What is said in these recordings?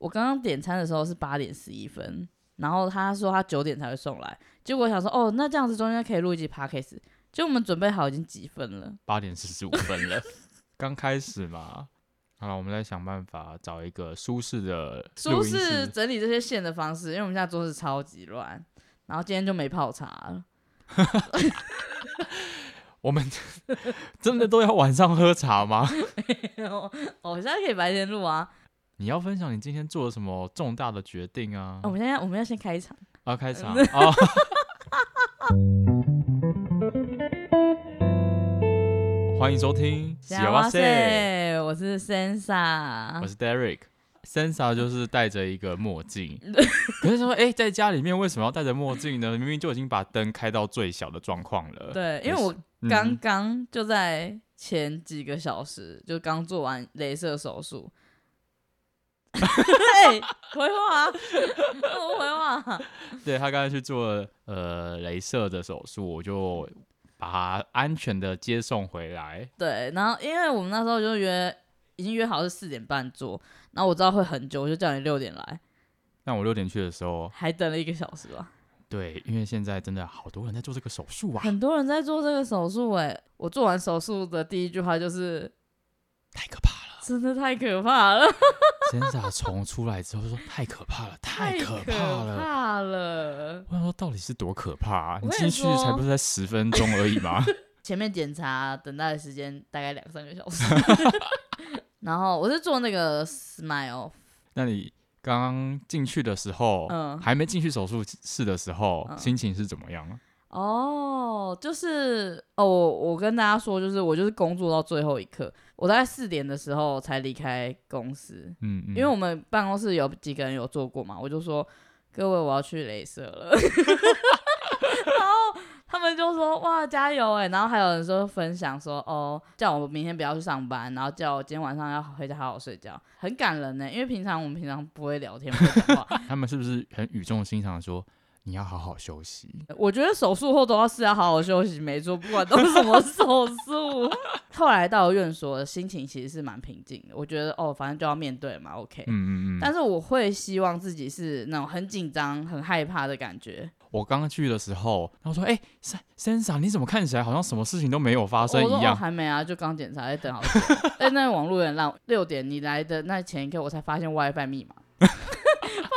我刚刚点餐的时候是八点十一分，然后他说他九点才会送来，结果我想说哦，那这样子中间可以录一集 podcast，就我们准备好已经几分了？八点四十五分了，刚开始嘛。好了，我们再想办法找一个舒适的、舒适整理这些线的方式，因为我们现在桌子超级乱，然后今天就没泡茶了。我们真的都要晚上喝茶吗？哦，我现在可以白天录啊。你要分享你今天做了什么重大的决定啊？哦、我们现在我们要先开场啊，开场啊。欢迎收听，喜哇塞，我是 Sansa，我是 Derek。Sansa 就是戴着一个墨镜，可是说，哎、欸，在家里面为什么要戴着墨镜呢？明明就已经把灯开到最小的状况了。对，因为我刚刚就在前几个小时、嗯、就刚做完镭射手术。对，回话，我回话。对，他刚才去做呃镭射的手术，我就。把他安全的接送回来。对，然后因为我们那时候就约，已经约好是四点半做，然后我知道会很久，我就叫你六点来。那我六点去的时候，还等了一个小时吧。对，因为现在真的好多人在做这个手术啊，很多人在做这个手术。哎，我做完手术的第一句话就是，太可怕了，真的太可怕了。先打虫出来之后就说 太可怕了，太可怕了，怕了。我想说到底是多可怕啊？你进去才不是才十分钟而已吗？前面检查等待的时间大概两三个小时。然后我是做那个 Smile。那你刚刚进去的时候，嗯，还没进去手术室的时候，嗯，心情是怎么样？哦，就是哦，我我跟大家说，就是我就是工作到最后一刻，我大概四点的时候才离开公司，嗯，嗯，因为。我们办公室有几个人有做过嘛，我就说各位我要去镭射了，然后他们就说哇加油哎，然后还有人说分享说哦叫我明天不要去上班，然后叫我今天晚上要回家好好睡觉，很感人呢，因为平常我们平常不会聊天不会讲话，他们是不是很语重心长的说？你要好好休息。我觉得手术后都要是要好好休息，没错，不管都是什么 手术。后来到院所，心情其实是蛮平静的。我觉得哦，反正就要面对嘛，OK。嗯嗯嗯。但是我会希望自己是那种很紧张、很害怕的感觉。我刚刚去的时候，然后说：“哎、欸，Sansa，你怎么看起来好像什么事情都没有发生一样？”我说：“还没啊，就刚检查，在等好久。”哎，那个网络有点烂。六点你来的那前一刻，我才发现 WiFi 密码。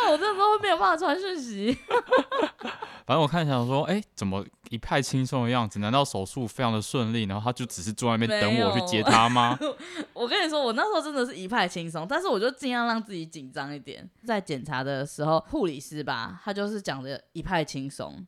我这时候没有办法传讯息。反正我看想说，哎、欸，怎么一派轻松的样子？难道手术非常的顺利？然后他就只是坐在那边等我去接他吗？我跟你说，我那时候真的是一派轻松，但是我就尽量让自己紧张一点。在检查的时候，护理师吧，他就是讲的一派轻松，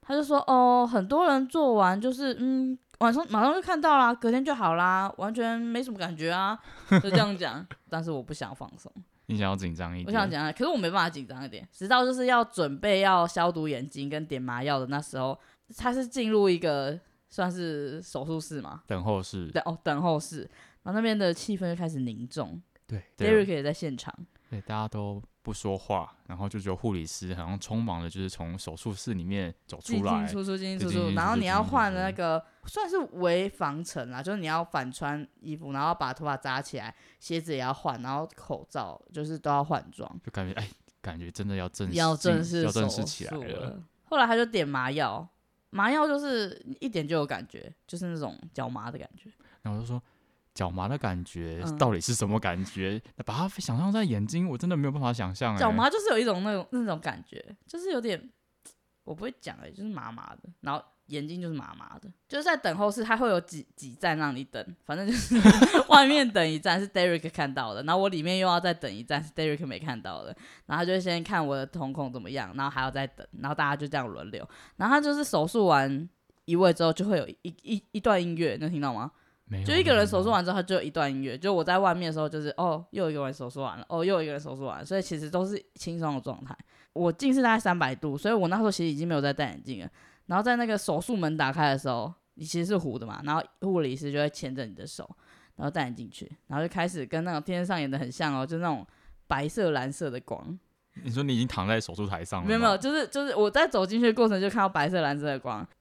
他就说，哦，很多人做完就是，嗯，晚上马上就看到啦，隔天就好啦，完全没什么感觉啊，就这样讲。但是我不想放松。你想要紧张一点，我想讲，可是我没办法紧张一点。直到就是要准备要消毒眼睛跟点麻药的那时候，他是进入一个算是手术室嘛，等候室。对哦，等候室，然后那边的气氛就开始凝重。对，Derek 也在现场。对，大家都不说话，然后就只有护理师好像匆忙的，就是从手术室里面走出来，进进出出，进进出出。然后你要换那个算是围防尘啦，就是你要反穿衣服，然后把头发扎起来，鞋子也要换，然后口罩就是都要换装。就感觉哎，感觉真的要正式要正式要正式起来了。后来他就点麻药，麻药就是一点就有感觉，就是那种脚麻的感觉。然后我就说。脚麻的感觉到底是什么感觉？嗯、把它想象在眼睛，我真的没有办法想象。脚麻就是有一种那种那种感觉，就是有点，我不会讲哎，就是麻麻的，然后眼睛就是麻麻的，就是在等候室，它会有几几站让你等，反正就是 外面等一站是 Derek 看到的，然后我里面又要再等一站是 Derek 没看到的，然后他就先看我的瞳孔怎么样，然后还要再等，然后大家就这样轮流，然后他就是手术完移位之后就会有一一一,一段音乐，能听到吗？就一个人手术完之后，他就有一段音乐。就我在外面的时候，就是哦，又一个人手术完了，哦，又一个人手术完了，所以其实都是轻松的状态。我近视大概三百度，所以我那时候其实已经没有在戴眼镜了。然后在那个手术门打开的时候，你其实是糊的嘛，然后护理师就会牵着你的手，然后带你进去，然后就开始跟那种电视上演的很像哦，就那种白色、蓝色的光。你说你已经躺在手术台上了？没有没有，就是就是我在走进去的过程就看到白色、蓝色的光。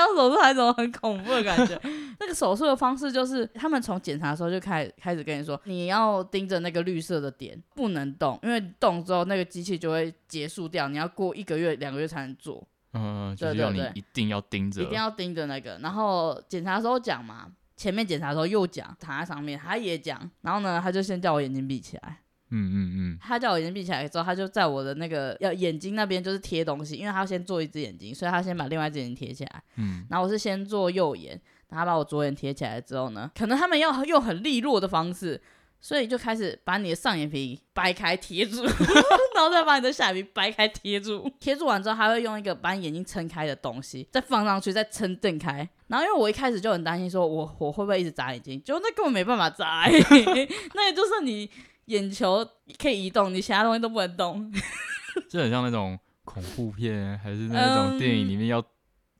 你讲手术台怎么很恐怖的感觉？那个手术的方式就是，他们从检查的时候就开始开始跟你说，你要盯着那个绿色的点，不能动，因为动之后那个机器就会结束掉，你要过一个月、两个月才能做。嗯，就是要你一定要盯着，一定要盯着那个。然后检查的时候讲嘛，前面检查的时候又讲，躺在上面他也讲，然后呢，他就先叫我眼睛闭起来。嗯嗯嗯。他叫我眼睛闭起来之后，他就在我的那个要眼睛那边就是贴东西，因为他要先做一只眼睛，所以他先把另外一只眼睛贴起来。嗯。然后我是先做右眼，然后把我左眼贴起来之后呢，可能他们要用很利落的方式。所以就开始把你的上眼皮掰开贴住，然后再把你的下眼皮掰开贴住。贴住完之后，他会用一个把你眼睛撑开的东西再放上去，再撑瞪开。然后因为我一开始就很担心，说我我会不会一直眨眼睛？结果那根本没办法眨，那也就是你眼球可以移动，你其他东西都不能动。就很像那种恐怖片，还是那种电影里面要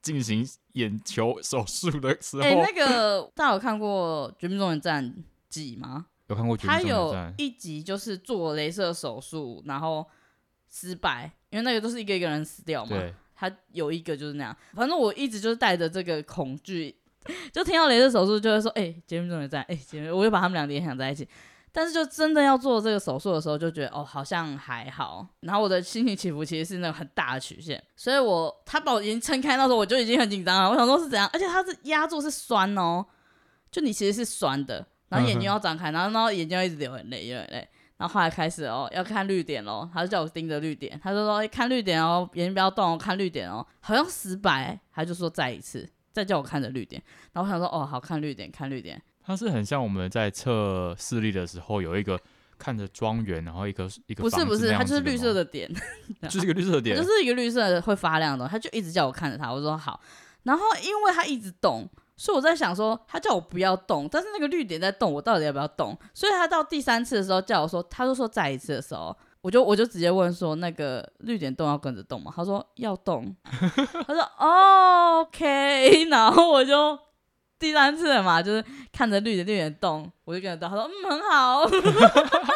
进行眼球手术的时候。哎、欸，那个大家有看过《绝命终结战记》吗？有看过，他有一集就是做镭射手术，然后失败，因为那个都是一个一个人死掉嘛。对。他有一个就是那样，反正我一直就是带着这个恐惧，就听到雷射手术就会说：“哎、欸，绝命终结站，哎、欸，绝命。”我就把他们俩联想在一起。但是就真的要做这个手术的时候，就觉得哦，好像还好。然后我的心情起伏其实是那种很大的曲线，所以我他把我眼睛撑开那时候，我就已经很紧张了。我想说是怎样，而且他是压住是酸哦，就你其实是酸的。然后眼睛要张开，然后然后眼睛要一直流眼泪，流眼泪。然后后来开始哦，要看绿点喽，他就叫我盯着绿点，他就说看绿点哦，眼睛不要动哦，看绿点哦，好像失败，他就说再一次，再叫我看着绿点。然后我想说哦，好看绿点，看绿点。它是很像我们在测视力的时候，有一个看着庄园，然后一个一个。不是不是，它就是绿色的点，就是一个绿色的点，就是一个绿色的会发亮的他就一直叫我看着它，我说好。然后因为他一直动。所以我在想说，他叫我不要动，但是那个绿点在动，我到底要不要动？所以他到第三次的时候叫我说，他就说再一次的时候，我就我就直接问说，那个绿点动要跟着动吗？他说要动，他说、哦、OK，然后我就第三次了嘛，就是看着绿点绿点动，我就跟着动。他说嗯很好。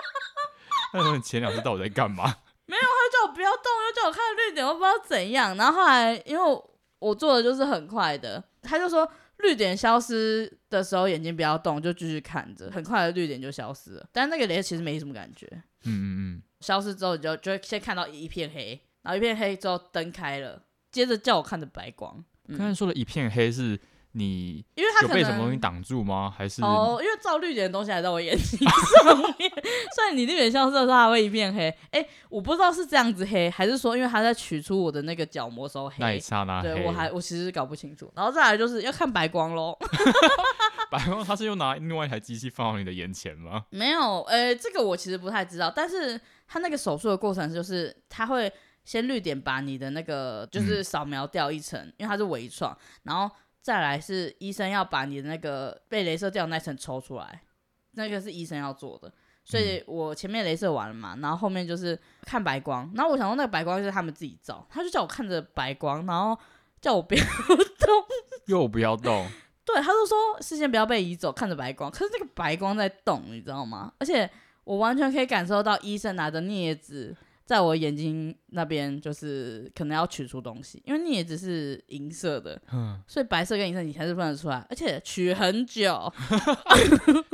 那你前两次到底在干嘛？没有，他叫我不要动，又叫我看绿点，我不知道怎样。然后后来因为我做的就是很快的，他就说。绿点消失的时候，眼睛不要动，就继续看着，很快的绿点就消失了。但那个雷其实没什么感觉。嗯嗯嗯。消失之后，你就就会先看到一片黑，然后一片黑之后灯开了，接着叫我看着白光。刚才说的一片黑是。你因为他有被什么东西挡住吗？还是哦，因为照绿点的东西还在我眼睛 上面，所以你绿点消失的时候，它会一片黑。哎、欸，我不知道是这样子黑，还是说因为他在取出我的那个角膜时候黑。那一刹那。对，我还我其实搞不清楚。然后再来就是要看白光喽。白光，他是又拿另外一台机器放到你的眼前吗？没有，呃、欸，这个我其实不太知道。但是他那个手术的过程就是他会先绿点把你的那个就是扫描掉一层，嗯、因为它是微创，然后。再来是医生要把你的那个被镭射掉的那层抽出来，那个是医生要做的。所以我前面镭射完了嘛，然后后面就是看白光。然后我想说那个白光就是他们自己照，他就叫我看着白光，然后叫我不要 动，又不要动。对，他就说视线不要被移走，看着白光。可是那个白光在动，你知道吗？而且我完全可以感受到医生拿着镊子。在我眼睛那边，就是可能要取出东西，因为你也只是银色的，嗯，所以白色跟银色你还是分得出来，而且取很久，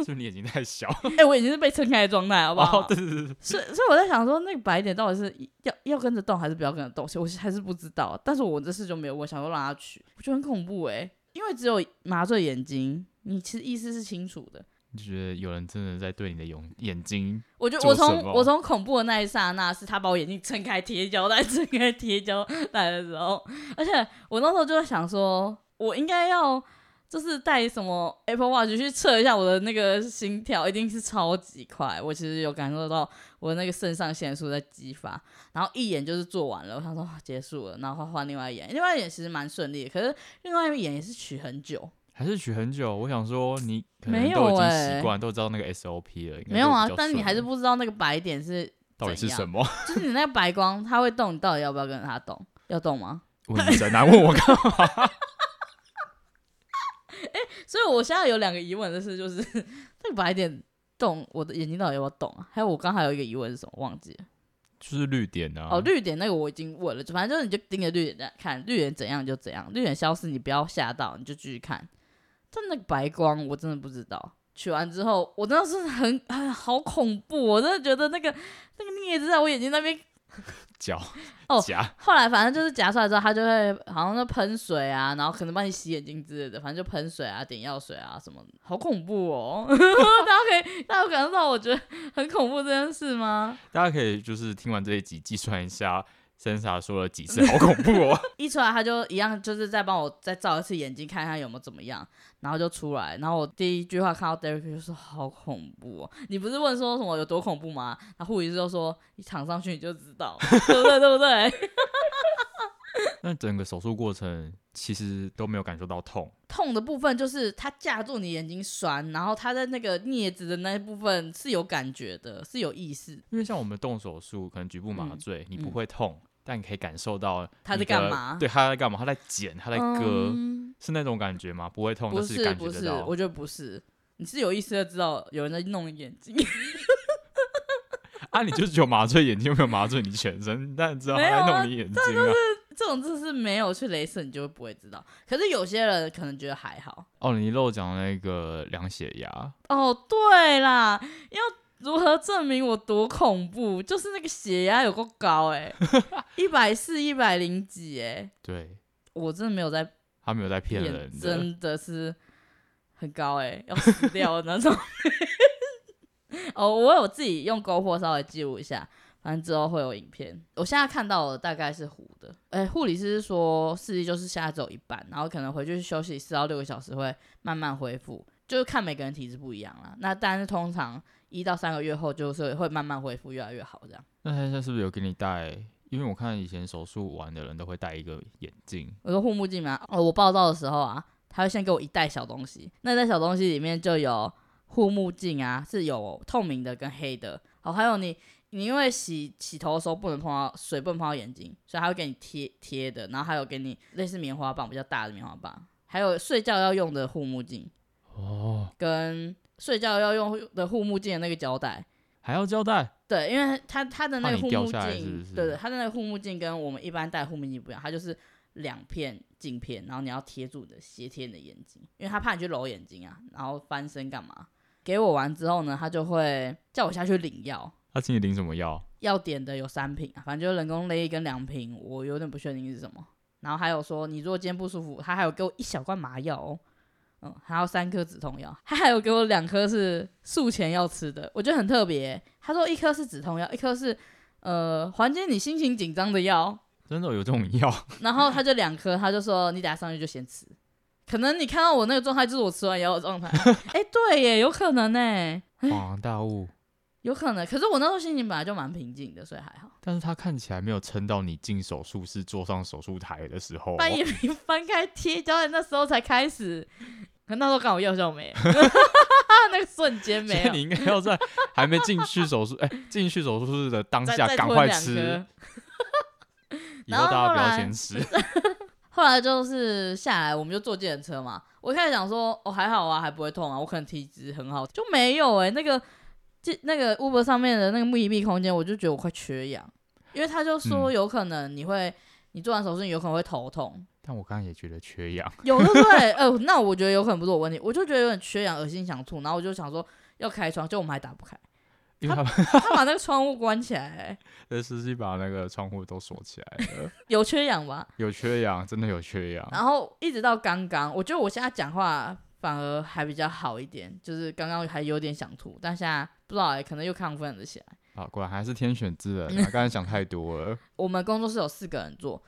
是你眼睛太小？哎、欸，我眼睛是被撑开的状态，好不好？哦、对对对，所以所以我在想说，那个白点到底是要要跟着动，还是不要跟着动？我还是不知道。但是我这次就没有，我想说让他取，我觉得很恐怖哎、欸，因为只有麻醉眼睛，你其实意思是清楚的。你觉得有人真的在对你的眼眼睛？我就我从我从恐怖的那一刹那，是他把我眼睛撑开贴胶带，撑开贴胶带的时候，而且我那时候就在想说，我应该要就是带什么 Apple Watch 去测一下我的那个心跳，一定是超级快。我其实有感受到我的那个肾上腺素在激发，然后一眼就是做完了，我想说结束了，然后换另外一眼，另外一眼其实蛮顺利的，可是另外一眼也是取很久。还是取很久，我想说你可能都已经习惯，都知道那个 SOP 了。没有啊，但你还是不知道那个白点是到底是什么。就是你那个白光，它会动，你到底要不要跟着它动？要动吗？问神啊，问我干嘛？哎、欸，所以我现在有两个疑问的是，就是 那个白点动，我的眼睛到底要不要动啊？还有我刚还有一个疑问是什么？忘记了。就是绿点啊！哦，绿点那个我已经问了，就反正就是你就盯着绿点在看，绿点怎样就怎样，绿点消失你不要吓到，你就继续看。但那个白光我真的不知道。取完之后，我真的是很很，好恐怖！我真的觉得那个那个镊子在我眼睛那边 脚哦 夹。后来反正就是夹出来之后，它就会好像就喷水啊，然后可能帮你洗眼睛之类的，反正就喷水啊、点药水啊什么，好恐怖哦！大家可以，大家有感受到我觉得很恐怖这件事吗？大家可以就是听完这一集计算一下。Sansa 说了几次，好恐怖哦！一出来他就一样，就是再帮我再照一次眼睛，看看有没有怎么样，然后就出来。然后我第一句话看到 Derek 就说：“好恐怖哦！”你不是问说什么有多恐怖吗？然后护理师就说：“你躺上去你就知道，对不对？对不对？”那整个手术过程其实都没有感受到痛，痛的部分就是它架住你眼睛酸，然后它的那个镊子的那一部分是有感觉的，是有意识。因为像我们动手术，可能局部麻醉，嗯、你不会痛。嗯但你可以感受到他在干嘛？对，他在干嘛？他在剪，他在割，嗯、是那种感觉吗？不会痛，不是，是感觉得到。不是，我觉得不是。你是有意识的知道有人在弄眼睛。啊，你就是只有麻醉眼睛，有没有麻醉你全身？但知道 他在弄你眼睛啊？就是这种就是没有去镭射，你就会不会知道。可是有些人可能觉得还好。哦，你漏讲那个量血压。哦，对啦，因为。如何证明我多恐怖？就是那个血压有够高哎、欸，一百四、一百零几哎。对，我真的没有在，他没有在骗人，真的是很高哎、欸，要死掉的那种。哦，我有自己用 GoPro 稍微记录一下，反正之后会有影片。我现在看到的大概是糊的。哎、欸，护理师是说视力就是现在只有一半，然后可能回去休息四到六个小时会慢慢恢复，就是看每个人体质不一样啦。那但是通常。一到三个月后，就是会慢慢恢复，越来越好这样。那他现在是不是有给你戴？因为我看以前手术完的人都会戴一个眼镜，我说护目镜嘛。哦，我报道的时候啊，他会先给我一袋小东西，那袋小东西里面就有护目镜啊，是有透明的跟黑的。哦，还有你，你因为洗洗头的时候不能碰到水，不能碰到眼睛，所以他会给你贴贴的。然后还有给你类似棉花棒，比较大的棉花棒，还有睡觉要用的护目镜。哦，跟。睡觉要用的护目镜的那个胶带，还要胶带？对，因为它它的那个护目镜，是是对对，它的那个护目镜跟我们一般戴护目镜不一样，它就是两片镜片，然后你要贴住的斜贴你的眼睛，因为他怕你去揉眼睛啊，然后翻身干嘛？给我完之后呢，他就会叫我下去领药。他请你领什么药？要点的有三瓶，反正就是人工泪液跟两瓶，我有点不确定是什么。然后还有说，你如果今天不舒服，他还有给我一小罐麻药哦。嗯，还有三颗止痛药，他还有给我两颗是术前要吃的，我觉得很特别。他说一颗是止痛药，一颗是呃缓解你心情紧张的药。真的有这种药？然后他就两颗，他就说你等下上去就先吃。可能你看到我那个状态，就是我吃完药的状态。哎、欸，对耶，有可能呢。恍然大悟。有可能，可是我那时候心情本来就蛮平静的，所以还好。但是他看起来没有撑到你进手术室坐上手术台的时候，半夜没 翻开贴胶带，那时候才开始。可那时候刚好药效没，那个瞬间没有。你应该要在还没进去手术，哎、欸，进去手术室的当下赶快吃。以后大家不要先吃。后来就是下来，我们就坐计程车嘛。我一开始想说，哦，还好啊，还不会痛啊，我可能体质很好，就没有哎、欸，那个。这那个 Uber 上面的那个密闭空间，我就觉得我快缺氧，因为他就说有可能你会，嗯、你做完手术你有可能会头痛。但我刚刚也觉得缺氧，有对不 对？呃，那我觉得有可能不是我问题，我就觉得有点缺氧，恶心想吐，然后我就想说要开窗，就我们还打不开，因为他他，他把那个窗户关起来、欸，那司机把那个窗户都锁起来了，有缺氧吧？有缺氧，真的有缺氧。然后一直到刚刚，我觉得我现在讲话。反而还比较好一点，就是刚刚还有点想吐，但现在不知道哎、欸，可能又亢奋了起来。啊，果然还是天选之人，他 刚才想太多了。我们工作室有四个人做，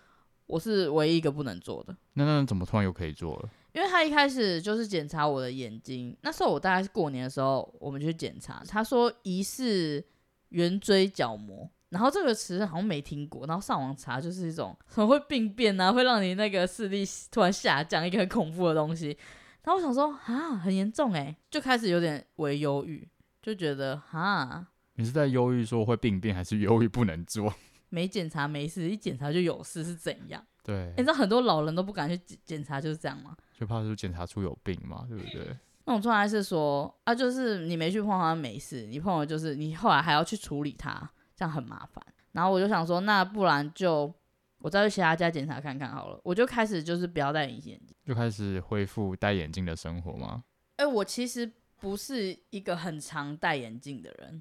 我是唯一一个不能做的。那那怎么突然又可以做了？因为他一开始就是检查我的眼睛，那时候我大概是过年的时候，我们去检查，他说疑似圆锥角膜，然后这个词好像没听过，然后上网查就是一种很会病变啊，会让你那个视力突然下降，一个很恐怖的东西。然后我想说啊，很严重哎，就开始有点微忧郁，就觉得哈，你是在忧郁说会病变，还是忧郁不能做？没检查没事，一检查就有事是怎样？对，你知道很多老人都不敢去检查，就是这样吗？就怕是检查出有病嘛，对不对？那种状态是说啊，就是你没去碰它没事，你碰了就是你后来还要去处理它，这样很麻烦。然后我就想说，那不然就我再去其他家检查看看好了。我就开始就是不要戴隐形眼镜，就开始恢复戴眼镜的生活吗？哎、欸，我其实不是一个很常戴眼镜的人，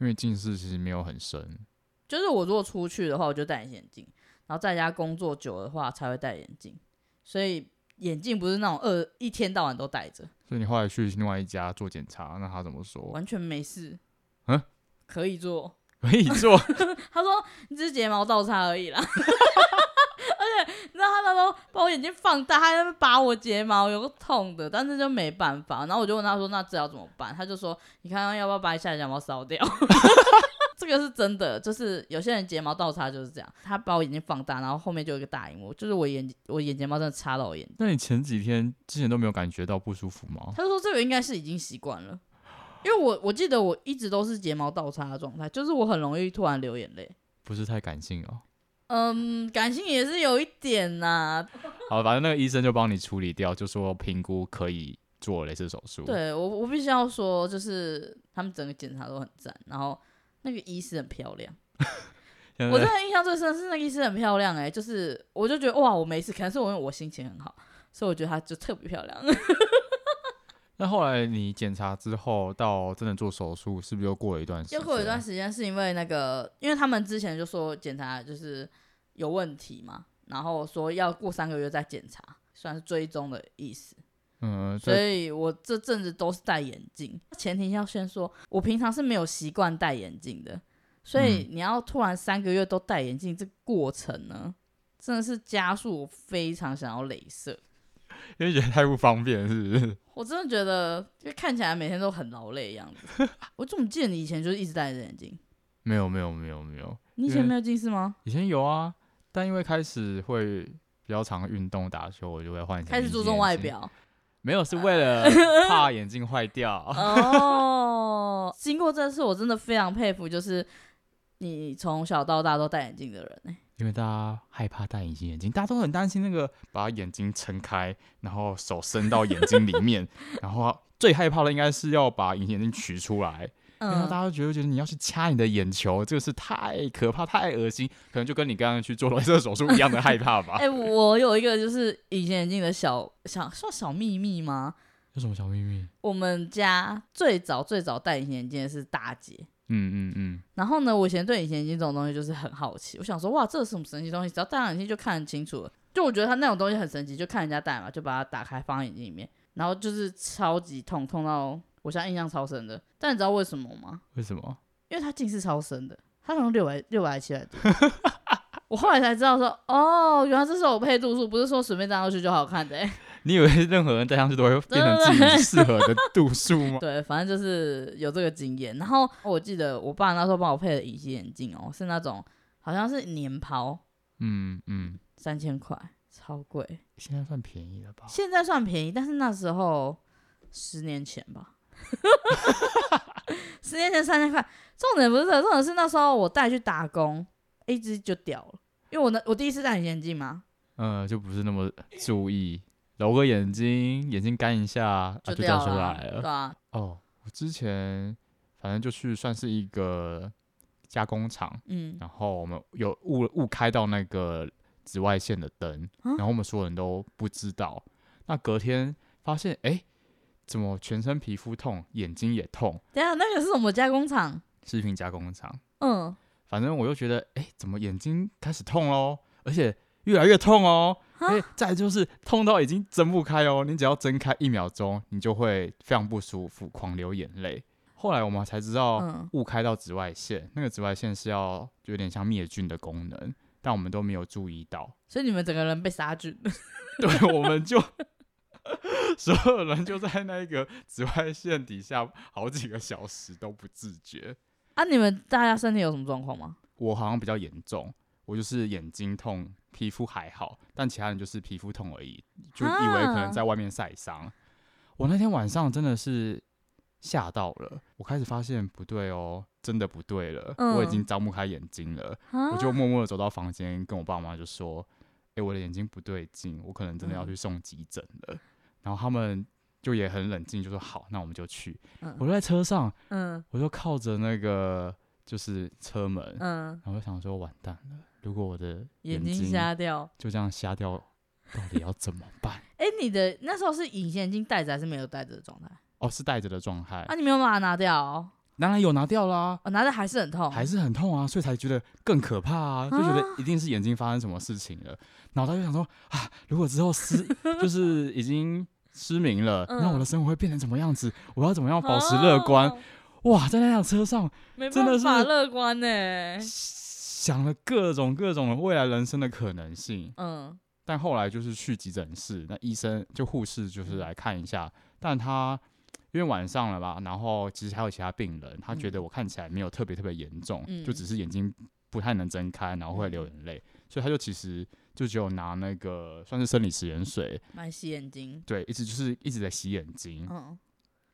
因为近视其实没有很深。就是我如果出去的话，我就戴眼镜，然后在家工作久的话才会戴眼镜，所以眼镜不是那种二一天到晚都戴着。所以你后来去另外一家做检查，那他怎么说？完全没事，嗯，可以做，可以做。他说你只是睫毛倒插而已啦，你知道他那时候把我眼睛放大，他在拔我睫毛，有个痛的，但是就没办法。然后我就问他说：“那这要怎么办？”他就说：“你看看要不要把你下睫毛烧掉？” 这个是真的，就是有些人睫毛倒插就是这样。他把我眼睛放大，然后后面就有一个大荧幕，就是我眼我眼睫毛真的插到我眼睛。那你前几天之前都没有感觉到不舒服吗？他说这个应该是已经习惯了，因为我我记得我一直都是睫毛倒插的状态，就是我很容易突然流眼泪。不是太感性哦。嗯，感性也是有一点呐、啊。好，反正那个医生就帮你处理掉，就说评估可以做雷射手术。对我我必须要说，就是他们整个检查都很赞，然后。那个医师很漂亮，我真的印象最深是那个医师很漂亮哎、欸，就是我就觉得哇，我没事，可能是我因为我心情很好，所以我觉得她就特别漂亮。那后来你检查之后到真的做手术，是不是又过了一段时间？又过了一段时间，是因为那个，因为他们之前就说检查就是有问题嘛，然后说要过三个月再检查，算是追踪的意思。嗯，所以我这阵子都是戴眼镜。前提要先说，我平常是没有习惯戴眼镜的，所以你要突然三个月都戴眼镜，这个过程呢，真的是加速我非常想要镭射，因为觉得太不方便，是不是？我真的觉得，就看起来每天都很劳累的样子。我怎么记得你以前就是一直戴着眼镜？没有，没有，没有，没有。你以前没有近视吗？以前有啊，但因为开始会比较常运动打球，我就会换。开始注重外表。没有，是为了 怕眼镜坏掉。哦，经过这次，我真的非常佩服，就是你从小到大都戴眼镜的人呢。因为大家害怕戴隐形眼镜，大家都很担心那个把眼睛撑开，然后手伸到眼睛里面，然后最害怕的应该是要把隐形眼镜取出来。然后大家都觉得觉得你要去掐你的眼球，这个是太可怕、太恶心，可能就跟你刚刚去做雷射手术一样的害怕吧。哎、欸，我有一个就是隐形眼镜的小小算小秘密吗？有什么小秘密？我们家最早最早戴隐形眼镜的是大姐。嗯嗯嗯。然后呢，我以前对隐形眼镜这种东西就是很好奇，我想说哇，这是什么神奇东西？只要戴上眼镜就看得清楚了。就我觉得它那种东西很神奇，就看人家戴嘛，就把它打开放在眼睛里面，然后就是超级痛，痛到。我现在印象超深的，但你知道为什么吗？为什么？因为它近视超深的，它可能六百六百七百度。我后来才知道说，哦，原来这是我配度数，不是说随便戴上去就好看的、欸。你以为 任何人戴上去都会变成自己适合的度数吗？对，反正就是有这个经验。然后我记得我爸那时候帮我配的隐形眼镜哦，是那种好像是年抛，嗯嗯，三千块，超贵。现在算便宜了吧？现在算便宜，但是那时候十年前吧。十年前三千块，重点不是这个，重点是那时候我带去打工，一只就掉了，因为我那我第一次戴隐形眼镜嘛，嗯，就不是那么注意，揉个眼睛，眼睛干一下就掉、啊、出来了，对啊。哦，我之前反正就去算是一个加工厂，嗯，然后我们有误误开到那个紫外线的灯，啊、然后我们所有人都不知道，那隔天发现，哎、欸。怎么全身皮肤痛，眼睛也痛？等下，那个是什么加工厂？食品加工厂。嗯，反正我又觉得，哎、欸，怎么眼睛开始痛喽？而且越来越痛哦。哎、欸，再就是痛到已经睁不开哦。你只要睁开一秒钟，你就会非常不舒服，狂流眼泪。后来我们才知道，误开到紫外线，嗯、那个紫外线是要有点像灭菌的功能，但我们都没有注意到。所以你们整个人被杀菌。对，我们就。所有人就在那个紫外线底下好几个小时都不自觉。啊，你们大家身体有什么状况吗？我好像比较严重，我就是眼睛痛，皮肤还好，但其他人就是皮肤痛而已，就以为可能在外面晒伤。啊、我那天晚上真的是吓到了，我开始发现不对哦，真的不对了，嗯、我已经张不开眼睛了，啊、我就默默的走到房间，跟我爸妈就说：“哎、欸，我的眼睛不对劲，我可能真的要去送急诊了。嗯”然后他们就也很冷静，就说好，那我们就去。嗯、我就在车上，嗯，我就靠着那个就是车门，嗯，然后我想说完蛋了，如果我的眼睛睛瞎掉，就这样瞎掉，到底要怎么办？哎、欸，你的那时候是隐形眼镜戴着还是没有戴着的状态？哦，是戴着的状态。啊，你没有把它拿掉、哦？当然有拿掉啦，哦，拿着还是很痛，还是很痛啊，所以才觉得更可怕啊，就觉得一定是眼睛发生什么事情了。脑袋就想说啊，如果之后失就 是已经失明了，那、嗯、我的生活会变成什么样子？我要怎么样保持乐观？哦、哇，在那辆车上真的是乐观呢，想了各种各种的未来人生的可能性。嗯，但后来就是去急诊室，那医生就护士就是来看一下，嗯、但他。因为晚上了吧，然后其实还有其他病人，他觉得我看起来没有特别特别严重，嗯、就只是眼睛不太能睁开，然后会流眼泪，嗯、所以他就其实就只有拿那个算是生理食盐水来洗眼睛，对，一直就是一直在洗眼睛。嗯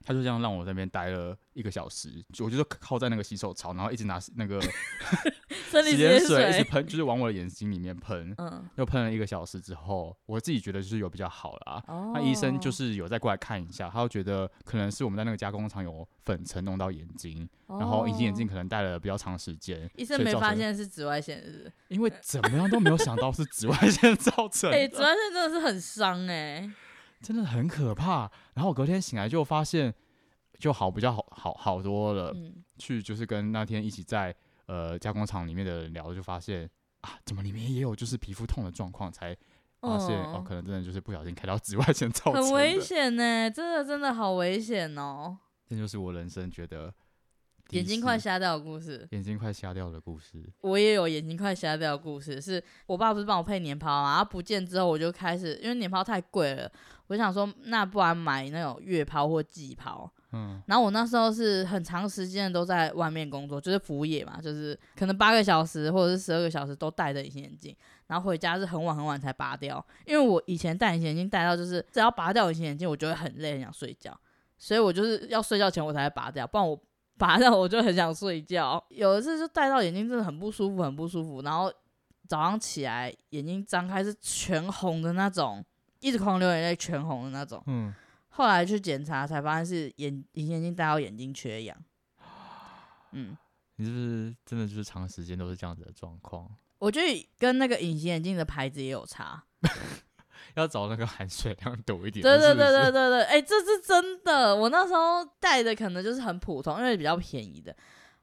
他就这样让我在那边待了一个小时，我就靠在那个洗手槽，然后一直拿那个 洗脸水一直喷，就是往我的眼睛里面喷。嗯，又喷了一个小时之后，我自己觉得就是有比较好啦。哦，那医生就是有再过来看一下，他就觉得可能是我们在那个加工厂有粉尘弄到眼睛，哦、然后隐形眼镜可能戴了比较长时间。医生没发现是紫外线，是不是？因为怎么样都没有想到是紫外线造成的。哎、欸，紫外线真的是很伤哎、欸。真的很可怕，然后我隔天醒来就发现就好比较好好好多了。嗯、去就是跟那天一起在呃加工厂里面的人聊，就发现啊，怎么里面也有就是皮肤痛的状况，才发现哦，哦，可能真的就是不小心开到紫外线造成的。很危险呢，真的真的好危险哦。这就是我人生觉得眼睛快瞎掉的故事。眼睛快瞎掉的故事。我也有眼睛快瞎掉的故事，是我爸不是帮我配年抛嘛，然后不见之后我就开始，因为年抛太贵了。我想说，那不然买那种月抛或季抛。嗯，然后我那时候是很长时间都在外面工作，就是服务业嘛，就是可能八个小时或者是十二个小时都戴着隐形眼镜，然后回家是很晚很晚才拔掉。因为我以前戴隐形眼镜戴到就是只要拔掉隐形眼镜，我就会很累，很想睡觉，所以我就是要睡觉前我才会拔掉，不然我 拔掉我就很想睡觉。有一次就戴到眼睛真的很不舒服，很不舒服，然后早上起来眼睛张开是全红的那种。一直狂流眼泪，全红的那种。嗯，后来去检查才发现是眼隐形眼镜戴到眼睛缺氧。嗯，你是不是真的就是长时间都是这样子的状况？我觉得跟那个隐形眼镜的牌子也有差，要找那个含水量多一点。对对对对 对对，哎、欸，这是真的。我那时候带的可能就是很普通，因为比较便宜的。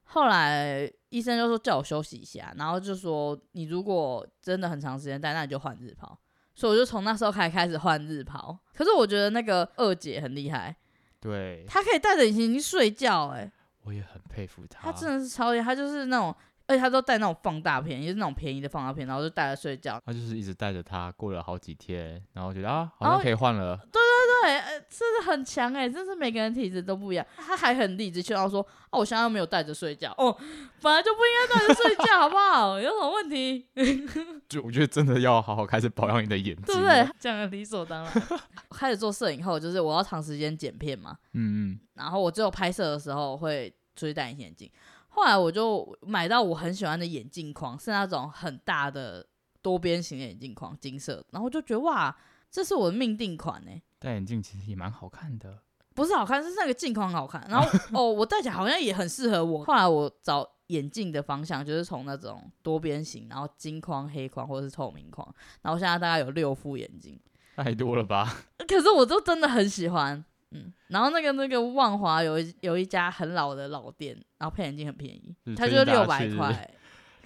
后来医生就说叫我休息一下，然后就说你如果真的很长时间戴，那你就换日抛。所以我就从那时候开始开始换日抛，可是我觉得那个二姐很厉害，对，她可以戴着隐形睡觉、欸，哎，我也很佩服她，她真的是超厉害，她就是那种，而且他都戴那种放大片，也是那种便宜的放大片，然后就戴着睡觉，他就是一直戴着它，过了好几天，然后觉得啊，好像可以换了，对对对，呃，真的很强哎、欸，真是每个人体质都不一样，他还很理直气壮说，哦，我现在又没有戴着睡觉，哦，本来就不应该戴着睡觉，好不好？有什么问题？就我觉得真的要好好开始保养你的眼睛，对不对？讲的理所当然。开始做摄影后，就是我要长时间剪片嘛，嗯嗯，然后我只有拍摄的时候会出去戴隐形眼镜。后来我就买到我很喜欢的眼镜框，是那种很大的多边形的眼镜框，金色。然后我就觉得哇，这是我的命定款呢。戴眼镜其实也蛮好看的，不是好看，是那个镜框好看。然后 哦，我戴起来好像也很适合我。后来我找。眼镜的方向就是从那种多边形，然后金框、黑框或者是透明框，然后现在大概有六副眼镜，太多了吧？可是我都真的很喜欢，嗯。然后那个那个万华有一有一家很老的老店，然后配眼镜很便宜，它就是六百块，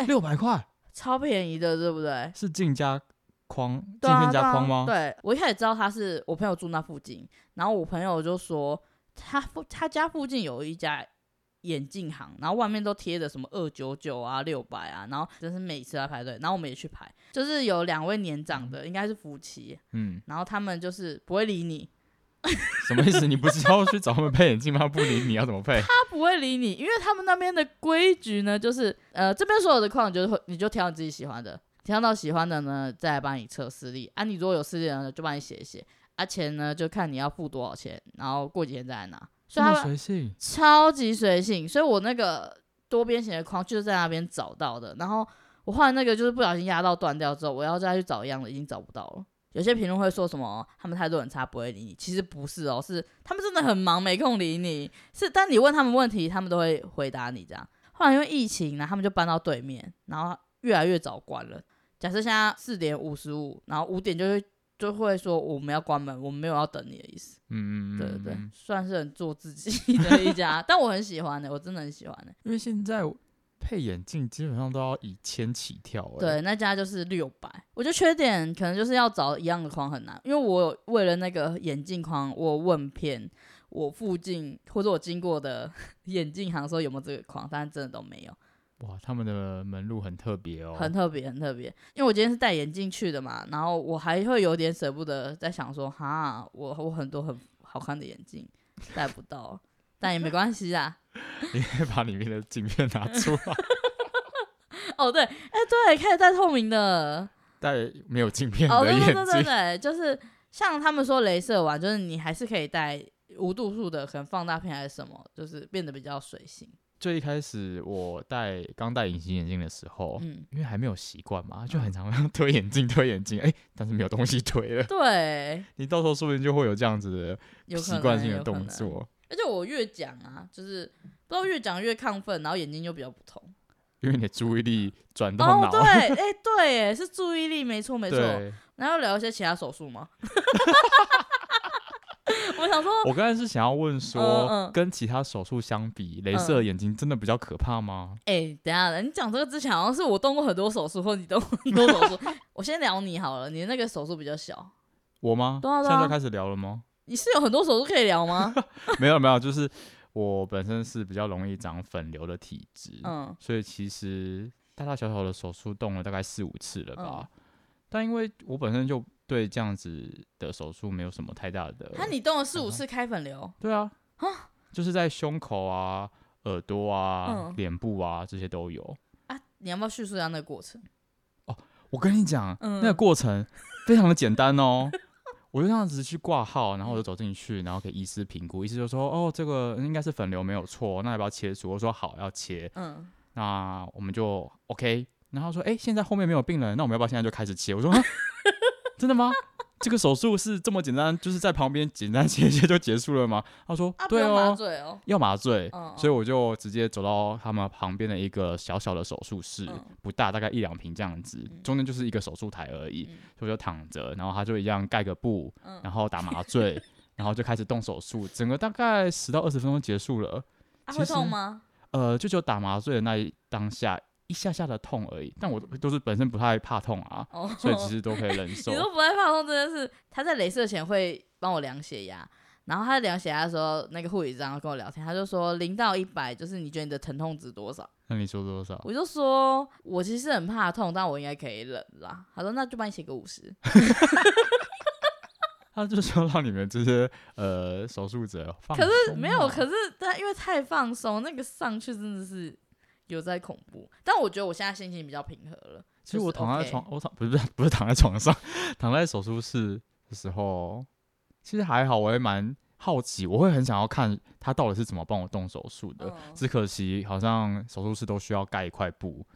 六百块，超便宜的，对不对？是镜加框，镜片加框吗？对，我一开始知道他是我朋友住那附近，然后我朋友就说他附他家附近有一家。眼镜行，然后外面都贴着什么二九九啊、六百啊，然后真是每次来排队，然后我们也去排，就是有两位年长的，应该是夫妻，嗯，然后他们就是不会理你，什么意思？你不是要去找他们配眼镜吗？不理你要怎么配？他不会理你，因为他们那边的规矩呢，就是呃这边所有的框就是会，你就挑你自己喜欢的，挑到喜欢的呢，再来帮你测视力啊，你如果有视力的呢，就帮你写一写，啊钱呢就看你要付多少钱，然后过几天再来拿。所以随性，超级随性，所以我那个多边形的框就是在那边找到的。然后我换那个就是不小心压到断掉之后，我要再去找一样的，已经找不到了。有些评论会说什么他们态度很差，不会理你。其实不是哦，是他们真的很忙，没空理你。是，但你问他们问题，他们都会回答你这样。后来因为疫情呢，他们就搬到对面，然后越来越早关了。假设现在四点五十五，然后五点就会就会说我们要关门，我们没有要等你的意思。嗯嗯嗯，对对对，算是很做自己的一家，但我很喜欢的，我真的很喜欢的。因为现在配眼镜基本上都要以千起跳，对，那家就是六百。我觉得缺点可能就是要找一样的框很难，因为我为了那个眼镜框，我问遍我附近或者我经过的 眼镜行说有没有这个框，但是真的都没有。哇，他们的门路很特别哦，很特别，很特别。因为我今天是戴眼镜去的嘛，然后我还会有点舍不得，在想说，哈，我我很多很好看的眼镜戴不到，但也没关系啊。你可以把里面的镜片拿出来。哦，对，哎、欸，对，可以戴透明的，戴没有镜片的眼镜。哦，对对对对，就是像他们说，镭射完就是你还是可以戴无度数的，可能放大片还是什么，就是变得比较随性。最一开始我戴刚戴隐形眼镜的时候，嗯，因为还没有习惯嘛，就很常 推眼镜推眼镜，哎、欸，但是没有东西推了。对，你到时候说不定就会有这样子的习惯性的动作。而且我越讲啊，就是不知道越讲越亢奋，然后眼睛就比较不痛，因为你的注意力转到脑。哦，对，哎、欸，对，哎，是注意力，没错，没错。然后聊一些其他手术吗？我想说，我刚才是想要问说，嗯嗯、跟其他手术相比，镭射眼睛真的比较可怕吗？哎、欸，等一下，你讲这个之前好像是我动过很多手术，或你动过很多手术。我先聊你好了，你的那个手术比较小。我吗？啊对啊，现在开始聊了吗？你是有很多手术可以聊吗？没有没有，就是我本身是比较容易长粉瘤的体质，嗯，所以其实大大小小的手术动了大概四五次了吧。嗯、但因为我本身就对这样子的手术没有什么太大的。那你动了四五次开粉瘤？对啊，就是在胸口啊、耳朵啊、脸、嗯、部啊这些都有。啊，你要不要叙述一下那个过程？哦，我跟你讲，嗯、那个过程非常的简单哦。我就这样子去挂号，然后我就走进去，然后给医师评估，医师就说：“哦，这个应该是粉瘤没有错，那要不要切除？”我说：“好，要切。”嗯，那我们就 OK。然后说：“哎，现在后面没有病人，那我们要不要现在就开始切？”我说：“真的吗？” 这个手术是这么简单，就是在旁边简单切一切就结束了吗？他说：“对哦，要麻醉哦，要麻醉。哦”所以我就直接走到他们旁边的一个小小的手术室，嗯、不大，大概一两平这样子，中间就是一个手术台而已。嗯、所以我就躺着，然后他就一样盖个布，嗯、然后打麻醉，然后就开始动手术，整个大概十到二十分钟结束了。啊、会痛吗？呃，就只有打麻醉的那一当下。一下下的痛而已，但我都是本身不太怕痛啊，哦、所以其实都可以忍 受。你都不太怕痛，真的是他在镭射前会帮我量血压，然后他在量血压的时候，那个护理长跟我聊天，他就说零到一百就是你觉得你的疼痛值多少？那你说多少？我就说我其实很怕痛，但我应该可以忍啦。他说那就帮你写个五十。他就说让你们这些呃手术者放松，可是没有，可是他因为太放松，那个上去真的是。有在恐怖，但我觉得我现在心情比较平和了。其实我躺在床，我躺 不是不是不是躺在床上，躺在手术室的时候，其实还好，我也蛮好奇，我会很想要看他到底是怎么帮我动手术的。嗯、只可惜好像手术室都需要盖一块布。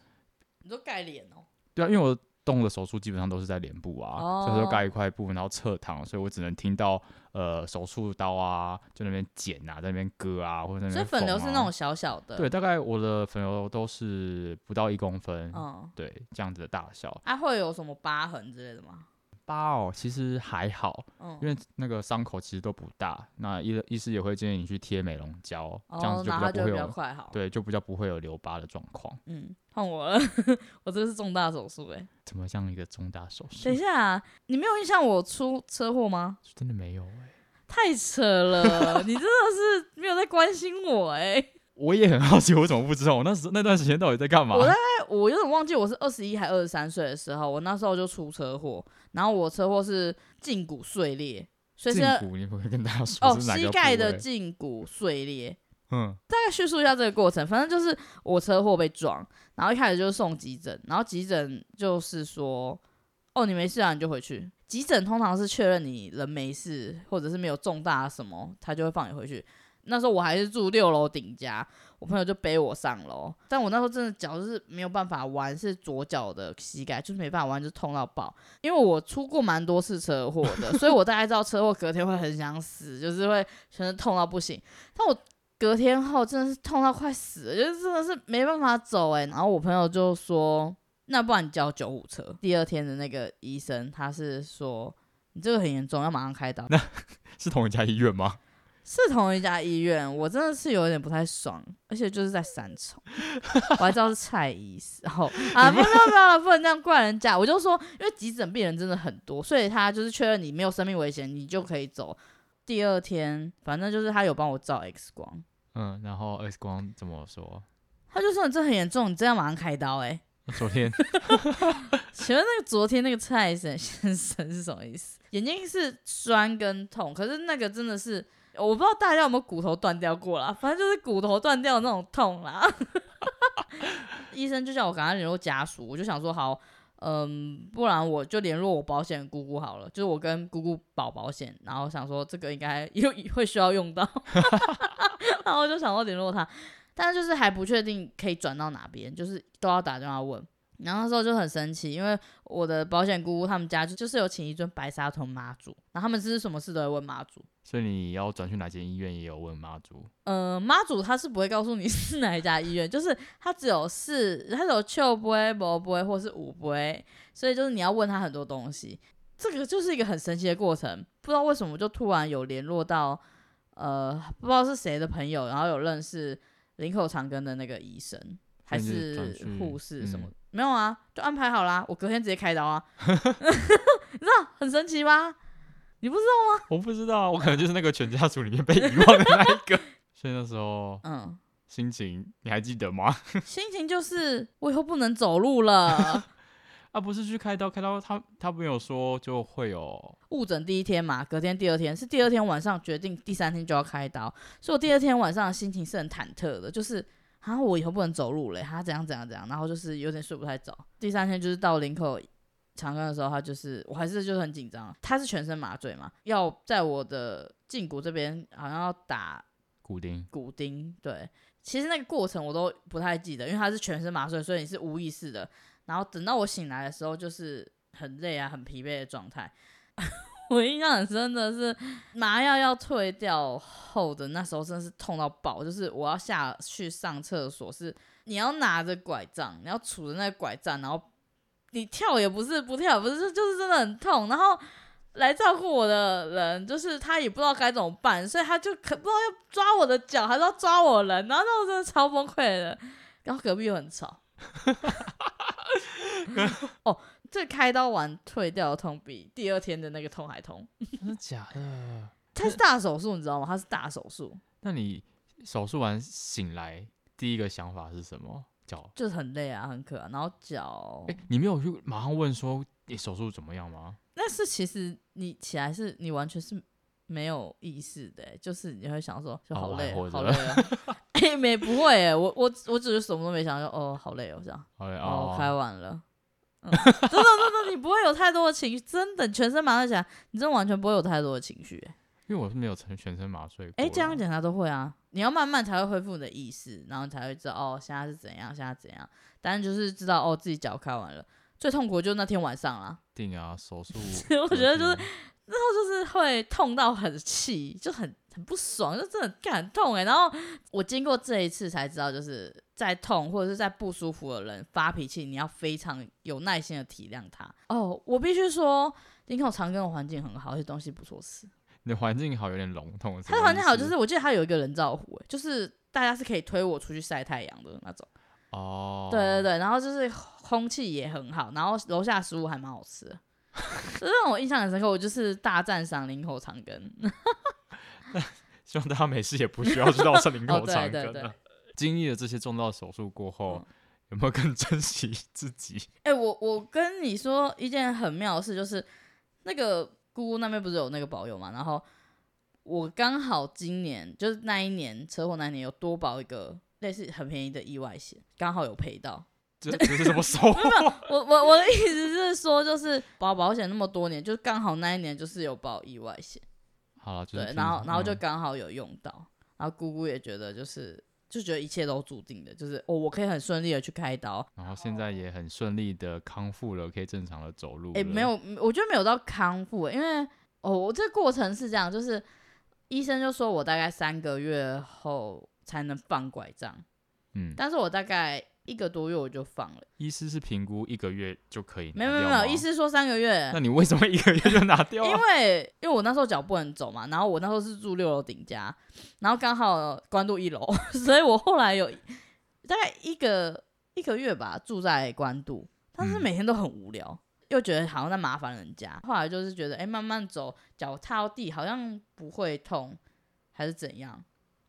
你说盖脸哦？对啊，因为我。动的手术基本上都是在脸部啊，哦、所以说盖一块布，然后侧躺，所以我只能听到呃手术刀啊，就那边剪啊，在那边割啊，或者那边、啊。所以粉瘤是那种小小的。对，大概我的粉瘤都是不到一公分，嗯，对，这样子的大小。它、啊、会有什么疤痕之类的吗？疤哦，其实还好，嗯、因为那个伤口其实都不大。那医医师也会建议你去贴美容胶，哦、这样子就比较不会有，快好对，就比较不会有留疤的状况。嗯，换我了，我这个是重大手术哎。怎么像一个重大手术？等一下，你没有印象我出车祸吗？真的没有哎，太扯了，你真的是没有在关心我哎。我也很好奇，我怎么不知道？我那时那段时间到底在干嘛？我大概我有点忘记，我是二十一还二十三岁的时候，我那时候就出车祸，然后我车祸是胫骨碎裂，所以是胫骨，你会跟大家说哦，膝盖的胫骨碎裂。嗯，大概叙述一下这个过程，反正就是我车祸被撞，然后一开始就是送急诊，然后急诊就是说，哦，你没事啊，你就回去。急诊通常是确认你人没事，或者是没有重大什么，他就会放你回去。那时候我还是住六楼顶家，我朋友就背我上楼，但我那时候真的脚就是没有办法弯，是左脚的膝盖就是没办法弯，就痛到爆。因为我出过蛮多次车祸的，所以我大概知道车祸隔天会很想死，就是会全身痛到不行。但我隔天后真的是痛到快死了，就是真的是没办法走哎。然后我朋友就说，那不然你叫救护车。第二天的那个医生他是说，你这个很严重，要马上开刀。那 是同一家医院吗？是同一家医院，我真的是有点不太爽，而且就是在三重，我还知道是蔡医师，然后 啊，不要不要不，不能这样怪人家。我就说，因为急诊病人真的很多，所以他就是确认你没有生命危险，你就可以走。第二天，反正就是他有帮我照 X 光，嗯，然后 X 光怎么说？他就说你这很严重，你这样马上开刀哎、欸。昨天，请问那个昨天那个蔡医生先生是什么意思？眼睛是酸跟痛，可是那个真的是。我不知道大家有没有骨头断掉过啦，反正就是骨头断掉的那种痛啦。医生就叫我赶快联络家属，我就想说好，嗯，不然我就联络我保险姑姑好了，就是我跟姑姑保保险，然后想说这个应该又会需要用到，然后我就想说联络他，但是就是还不确定可以转到哪边，就是都要打电话问。然后那时候就很神奇，因为我的保险姑姑他们家就就是有请一尊白沙屯妈祖，然后他们是什么事都会问妈祖，所以你要转去哪间医院也有问妈祖。呃，妈祖他是不会告诉你 是哪一家医院，就是他只有是他有笑杯、无杯或是有杯，所以就是你要问他很多东西，这个就是一个很神奇的过程。不知道为什么就突然有联络到呃不知道是谁的朋友，然后有认识林口长庚的那个医生。还是护士什么、嗯？没有啊，就安排好啦。我隔天直接开刀啊 你知道很神奇吧？你不知道吗？我不知道啊，我可能就是那个全家族里面被遗忘的那一个。所以那时候，嗯，心情你还记得吗？心情就是我以后不能走路了。啊，不是去开刀，开刀他他没有说就会有误诊第一天嘛，隔天第二天是第二天晚上决定，第三天就要开刀，所以我第二天晚上的心情是很忐忑的，就是。然后我以后不能走路了，他怎样怎样怎样，然后就是有点睡不太着。第三天就是到林口长庚的时候，他就是我还是就是很紧张。他是全身麻醉嘛，要在我的胫骨这边好像要打骨钉。骨钉，对，其实那个过程我都不太记得，因为他是全身麻醉，所以你是无意识的。然后等到我醒来的时候，就是很累啊，很疲惫的状态。我印象很深的是麻药要退掉后的那时候，真的是痛到爆。就是我要下去上厕所，是你要拿着拐杖，你要杵着那个拐杖，然后你跳也不是，不跳也不是，就是真的很痛。然后来照顾我的人，就是他也不知道该怎么办，所以他就可不知道要抓我的脚，还是要抓我人，然后那我真的超崩溃的。然后隔壁又很吵。哦。这开刀完退掉的痛比第二天的那个痛还痛，真的假的？他是大手术，你知道吗？他是大手术。那你手术完醒来第一个想法是什么？脚就是很累啊，很渴啊，然后脚。哎，你没有去马上问说你手术怎么样吗？那是其实你起来是你完全是没有意识的，就是你会想说就好累，哦、好累啊。哎，没不会哎，我我我只是什么都没想，就哦好累哦这样。好累哦，开完了。嗯、真的真的，你不会有太多的情绪，真的全身麻醉起来，你真的完全不会有太多的情绪。因为我是没有全全身麻醉。哎、欸，这样检查都会啊，你要慢慢才会恢复你的意识，然后才会知道哦，现在是怎样，现在怎样。但是就是知道哦，自己脚开完了，最痛苦就那天晚上啦。定啊，手术。我觉得就是之后就是会痛到很气，就很很不爽，就真的很痛哎。然后我经过这一次才知道，就是。在痛或者是在不舒服的人发脾气，你要非常有耐心的体谅他。哦，我必须说，林口长庚的环境很好，而且东西不错吃。你的环境好有点笼统。他的环境好，就是我记得他有一个人造湖，就是大家是可以推我出去晒太阳的那种。哦。对对对，然后就是空气也很好，然后楼下食物还蛮好吃的，这让我印象很深刻。我就是大赞赏林口长庚。希望大家没事也不需要知道是林口长庚。哦、对对对对经历了这些重大手术过后，嗯，有没有更珍惜自己？哎、欸，我我跟你说一件很妙的事，就是那个姑姑那边不是有那个保佑嘛？然后我刚好今年就是那一年车祸那一年有多保一个类似很便宜的意外险，刚好有赔到。这 这是什么说？没有，我我我的意思是说，就是保保险那么多年，就刚好那一年就是有保意外险。好，就是，对，然后然后就刚好有用到，嗯，然后姑姑也觉得就是。就觉得一切都注定的，就是哦，我可以很顺利的去开刀，然后现在也很顺利的康复了，可以正常的走路。哎、欸，没有，我觉得没有到康复，因为哦，我这个过程是这样，就是医生就说我大概三个月后才能放拐杖。嗯，但是我大概一个多月我就放了。医师是评估一个月就可以？没有没有没有，医师说三个月。那你为什么一个月就拿掉啊？因为因为我那时候脚不能走嘛，然后我那时候是住六楼顶家，然后刚好关渡一楼，所以我后来有大概一个一个月吧住在关渡，但是每天都很无聊，嗯、又觉得好像在麻烦人家。后来就是觉得，哎、欸，慢慢走，脚踏到地好像不会痛，还是怎样？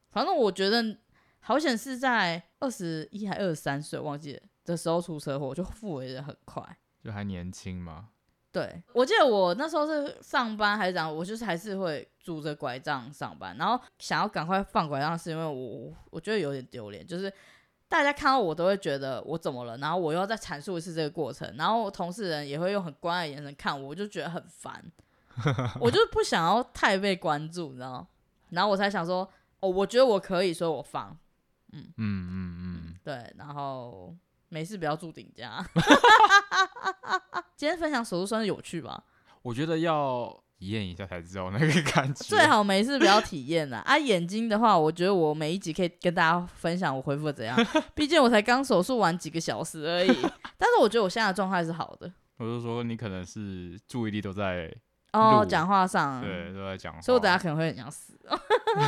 反正我觉得。好险是在二十一还二十三岁，忘记了的时候出车祸，就复原的很快，就还年轻嘛。对，我记得我那时候是上班还是怎样，我就是还是会拄着拐杖上班，然后想要赶快放拐杖，是因为我我觉得有点丢脸，就是大家看到我都会觉得我怎么了，然后我又要再阐述一次这个过程，然后同事人也会用很关爱的眼神看我，我就觉得很烦，我就不想要太被关注，你知道？然后我才想说，哦，我觉得我可以，所以我放。嗯嗯嗯嗯，对，然后没事不要住顶家。今天分享手术算是有趣吧？我觉得要体验一下才知道那个感觉。最好没事不要体验呐。啊，眼睛的话，我觉得我每一集可以跟大家分享我恢复的怎样。毕竟我才刚手术完几个小时而已。但是我觉得我现在的状态是好的。我就说你可能是注意力都在。哦，讲话上对都在讲话，所以我等下可能会很想死。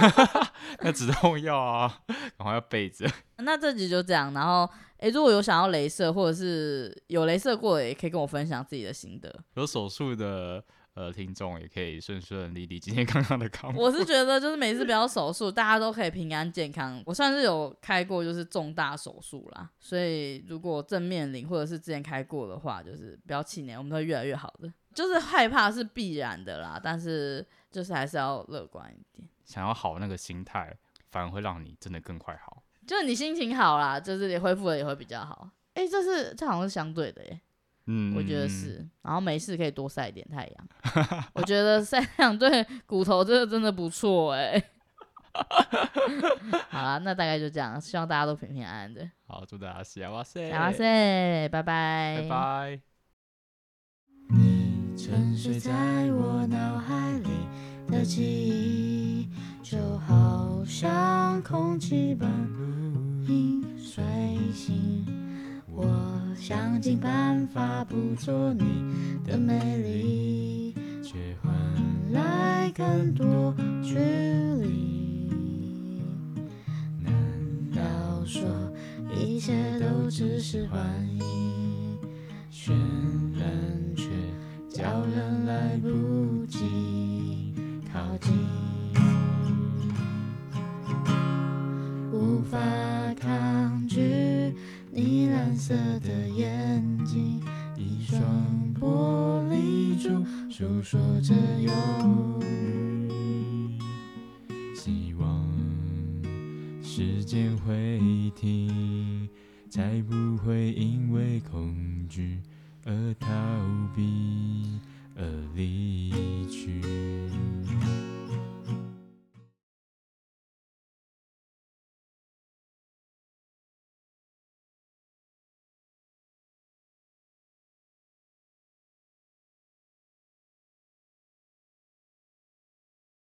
那止痛药啊，赶快要备着。那这集就这样，然后哎、欸，如果有想要镭射或者是有镭射过的，也可以跟我分享自己的心得。有手术的呃听众也可以顺顺利利，今天刚刚的康复。我是觉得就是每次不要手术，大家都可以平安健康。我算是有开过就是重大手术啦，所以如果正面临或者是之前开过的话，就是不要气馁，我们都会越来越好的。就是害怕是必然的啦，但是就是还是要乐观一点。想要好那个心态，反而会让你真的更快好。就是你心情好啦，就是你恢复的也会比较好。哎、欸，这是这好像是相对的耶。嗯，我觉得是。然后没事可以多晒一点太阳。我觉得晒太阳对骨头这个真的不错哎。好啦，那大概就这样，希望大家都平平安安的。好，祝大家幸哇塞，幸哇塞，拜拜，拜拜。沉睡在我脑海里的记忆，就好像空气般如影随形。我想尽办法捕捉你的美丽，却换来更多距离。难道说一切都只是幻影？叫人来不及靠近，无法抗拒你蓝色的眼睛，一双玻璃珠诉说着忧郁。希望时间会停，才不会因为恐惧而逃避而离去。